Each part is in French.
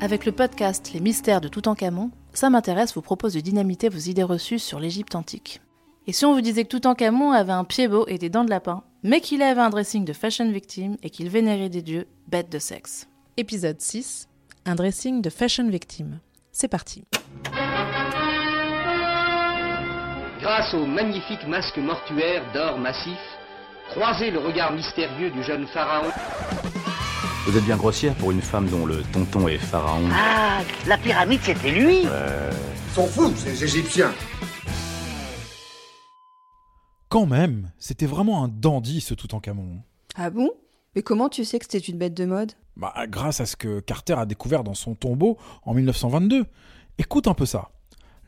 Avec le podcast Les mystères de Toutankhamon, ça m'intéresse vous propose de dynamiter vos idées reçues sur l'Égypte antique. Et si on vous disait que Toutankhamon avait un pied beau et des dents de lapin, mais qu'il avait un dressing de fashion victime et qu'il vénérait des dieux bêtes de sexe Épisode 6 Un dressing de fashion victime. C'est parti. Grâce au magnifique masque mortuaire d'or massif, croisez le regard mystérieux du jeune pharaon. Vous êtes bien grossière pour une femme dont le tonton est pharaon. Ah, la pyramide, c'était lui Ils sont fous, ces Égyptiens. Quand même, c'était vraiment un dandy ce Toutankhamon. Ah bon? Mais comment tu sais que c'était une bête de mode? Bah, grâce à ce que Carter a découvert dans son tombeau en 1922. Écoute un peu ça.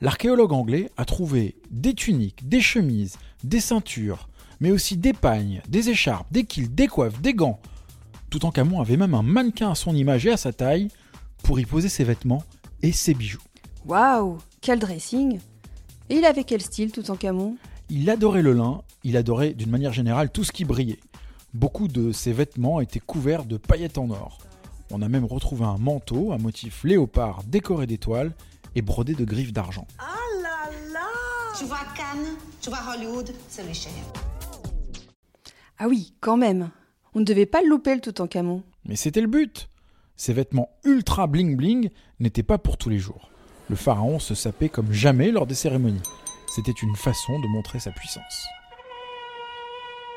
L'archéologue anglais a trouvé des tuniques, des chemises, des ceintures, mais aussi des pagnes, des écharpes, des kilts, des coiffes, des gants. Toutankhamon avait même un mannequin à son image et à sa taille pour y poser ses vêtements et ses bijoux. Waouh Quel dressing Et il avait quel style tout en camon Il adorait le lin, il adorait d'une manière générale tout ce qui brillait. Beaucoup de ses vêtements étaient couverts de paillettes en or. On a même retrouvé un manteau à motif léopard décoré d'étoiles et brodé de griffes d'argent. Tu vois Cannes, tu vois Hollywood, c'est les cher. Ah oui, quand même On ne devait pas le louper le tout en camon. Mais c'était le but. Ces vêtements ultra bling bling n'étaient pas pour tous les jours. Le pharaon se sapait comme jamais lors des cérémonies. C'était une façon de montrer sa puissance.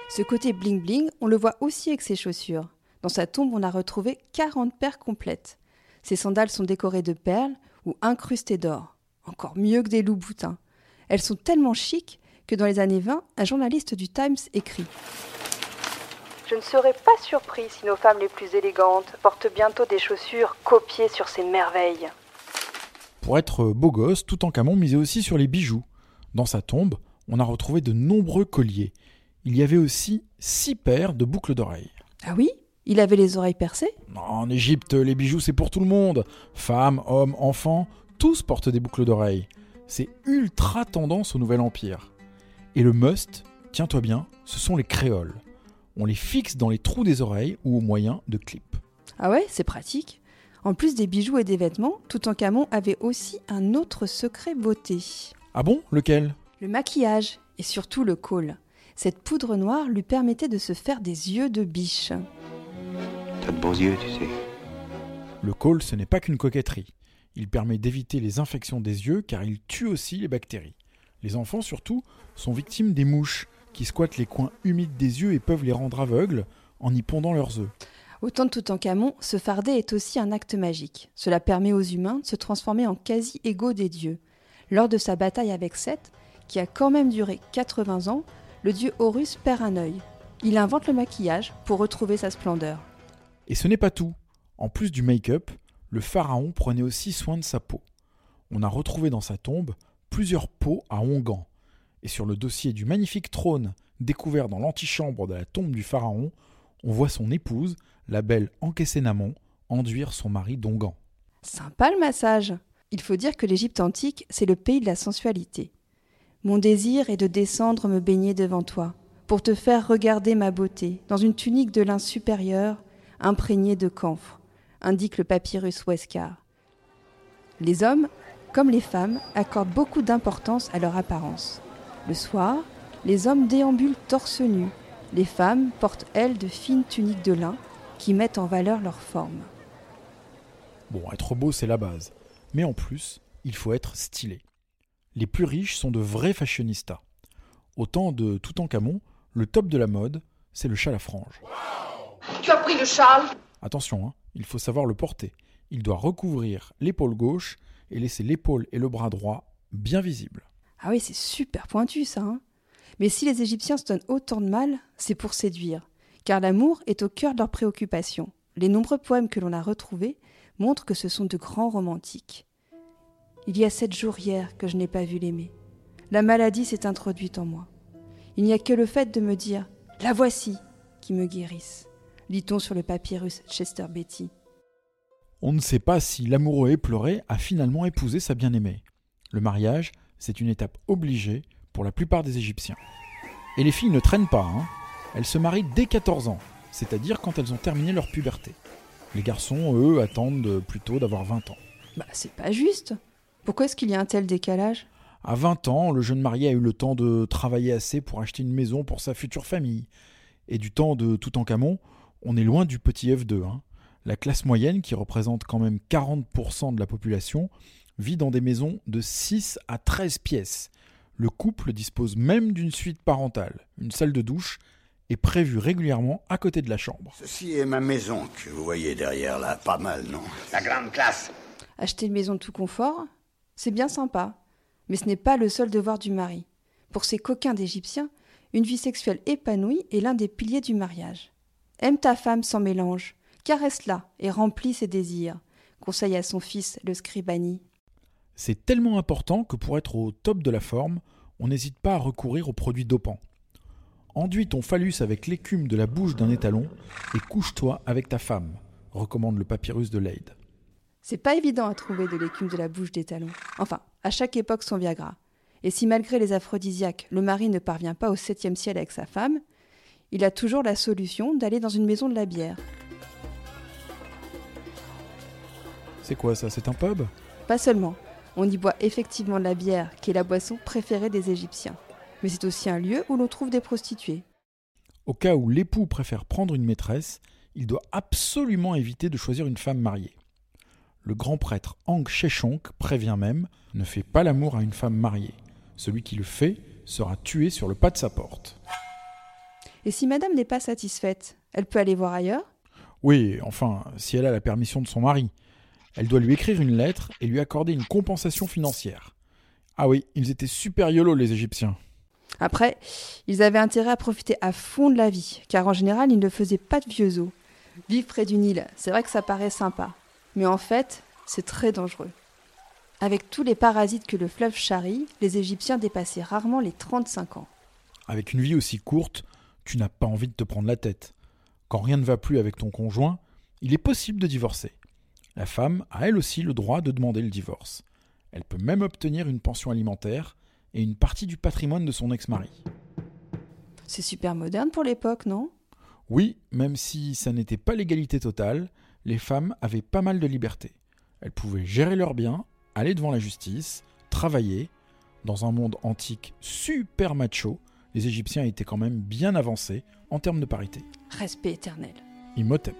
Ce côté bling bling, on le voit aussi avec ses chaussures. Dans sa tombe, on a retrouvé 40 paires complètes. Ses sandales sont décorées de perles ou incrustées d'or. Encore mieux que des loups-boutins. Elles sont tellement chics que dans les années 20, un journaliste du Times écrit Je ne serais pas surpris si nos femmes les plus élégantes portent bientôt des chaussures copiées sur ces merveilles. Pour être beau gosse, Toutankhamon misait aussi sur les bijoux. Dans sa tombe, on a retrouvé de nombreux colliers. Il y avait aussi six paires de boucles d'oreilles. Ah oui? Il avait les oreilles percées? En Égypte, les bijoux c'est pour tout le monde. Femmes, hommes, enfants, tous portent des boucles d'oreilles. C'est ultra tendance au Nouvel Empire. Et le must, tiens-toi bien, ce sont les créoles. On les fixe dans les trous des oreilles ou au moyen de clips. Ah ouais, c'est pratique. En plus des bijoux et des vêtements, Toutankhamon avait aussi un autre secret beauté. Ah bon? Lequel? Le maquillage et surtout le col. Cette poudre noire lui permettait de se faire des yeux de biche. T'as de beaux yeux, tu sais. Le col, ce n'est pas qu'une coquetterie. Il permet d'éviter les infections des yeux car il tue aussi les bactéries. Les enfants, surtout, sont victimes des mouches qui squattent les coins humides des yeux et peuvent les rendre aveugles en y pondant leurs œufs. Au temps de Toutankhamon, se farder est aussi un acte magique. Cela permet aux humains de se transformer en quasi-égaux des dieux. Lors de sa bataille avec Seth, qui a quand même duré 80 ans, le dieu Horus perd un œil. Il invente le maquillage pour retrouver sa splendeur. Et ce n'est pas tout. En plus du make-up, le pharaon prenait aussi soin de sa peau. On a retrouvé dans sa tombe plusieurs peaux à onguents. Et sur le dossier du magnifique trône découvert dans l'antichambre de la tombe du pharaon, on voit son épouse, la belle Ankhésénamon, enduire son mari d'onguents. Sympa le massage. Il faut dire que l'Égypte antique, c'est le pays de la sensualité. Mon désir est de descendre me baigner devant toi, pour te faire regarder ma beauté, dans une tunique de lin supérieur, imprégnée de camphre, indique le papyrus Westcar. Les hommes, comme les femmes, accordent beaucoup d'importance à leur apparence. Le soir, les hommes déambulent torse nu. Les femmes portent, elles, de fines tuniques de lin qui mettent en valeur leur forme. Bon, être beau, c'est la base. Mais en plus, il faut être stylé. Les plus riches sont de vrais fashionistas. Au temps de Toutankhamon, le top de la mode, c'est le châle à franges. Tu as pris le châle? Attention, hein, il faut savoir le porter. Il doit recouvrir l'épaule gauche et laisser l'épaule et le bras droit bien visibles. Ah oui, c'est super pointu ça. hein. Mais si les Égyptiens se donnent autant de mal, c'est pour séduire. Car l'amour est au cœur de leurs préoccupations. Les nombreux poèmes que l'on a retrouvés montrent que ce sont de grands romantiques. Il y a sept jours hier que je n'ai pas vu l'aimer. La maladie s'est introduite en moi. Il n'y a que le fait de me dire La voici qui me guérisse. Lit-on sur le papyrus Chester Betty. On ne sait pas si l'amoureux éploré a finalement épousé sa bien-aimée. Le mariage, c'est une étape obligée pour la plupart des Égyptiens. Et les filles ne traînent pas, hein. Elles se marient dès 14 ans, c'est-à-dire quand elles ont terminé leur puberté. Les garçons, eux, attendent plutôt d'avoir 20 ans. Bah, c'est pas juste. Pourquoi est-ce qu'il y a un tel décalage? À 20 ans, le jeune marié a eu le temps de travailler assez pour acheter une maison pour sa future famille. Et du temps de Toutankhamon, on est loin du petit F2. Hein. La classe moyenne, qui représente quand même 40% de la population, vit dans des maisons de 6 à 13 pièces. Le couple dispose même d'une suite parentale. Une salle de douche est prévue régulièrement à côté de la chambre. Ceci est ma maison que vous voyez derrière là. Pas mal, non? La grande classe. Acheter une maison de tout confort, c'est bien sympa. Mais ce n'est pas le seul devoir du mari. Pour ces coquins d'Égyptiens, une vie sexuelle épanouie est l'un des piliers du mariage. Aime ta femme sans mélange, caresse-la et remplis ses désirs, conseille à son fils le scribani. C'est tellement important que pour être au top de la forme, on n'hésite pas à recourir aux produits dopants. Enduis ton phallus avec l'écume de la bouche d'un étalon et couche-toi avec ta femme, recommande le papyrus de Leyde. C'est pas évident à trouver de l'écume de la bouche d'étalon. Enfin, à chaque époque son Viagra. Et si malgré les aphrodisiaques, le mari ne parvient pas au septième ciel avec sa femme, il a toujours la solution d'aller dans une maison de la bière. C'est quoi ça? C'est un pub? Pas seulement. On y boit effectivement de la bière, qui est la boisson préférée des Égyptiens. Mais c'est aussi un lieu où l'on trouve des prostituées. Au cas où l'époux préfère prendre une maîtresse, il doit absolument éviter de choisir une femme mariée. Le grand prêtre Ang Sheshonk prévient même Ne fais pas l'amour à une femme mariée. Celui qui le fait sera tué sur le pas de sa porte. Et si madame n'est pas satisfaite, elle peut aller voir ailleurs? Oui, enfin, si elle a la permission de son mari. Elle doit lui écrire une lettre et lui accorder une compensation financière. Ah oui, ils étaient super yolos les Égyptiens. Après, ils avaient intérêt à profiter à fond de la vie, car en général, ils ne faisaient pas de vieux os. Vivre près du Nil, c'est vrai que ça paraît sympa, mais en fait, c'est très dangereux. Avec tous les parasites que le fleuve charrie, les Égyptiens dépassaient rarement les 35 ans. Avec une vie aussi courte, tu n'as pas envie de te prendre la tête. Quand rien ne va plus avec ton conjoint, il est possible de divorcer. La femme a elle aussi le droit de demander le divorce. Elle peut même obtenir une pension alimentaire et une partie du patrimoine de son ex-mari. C'est super moderne pour l'époque, non? Oui, même si ça n'était pas l'égalité totale, les femmes avaient pas mal de liberté. Elles pouvaient gérer leurs biens, aller devant la justice, travailler. Dans un monde antique super macho, les Égyptiens étaient quand même bien avancés en termes de parité. Respect éternel. Imhotep.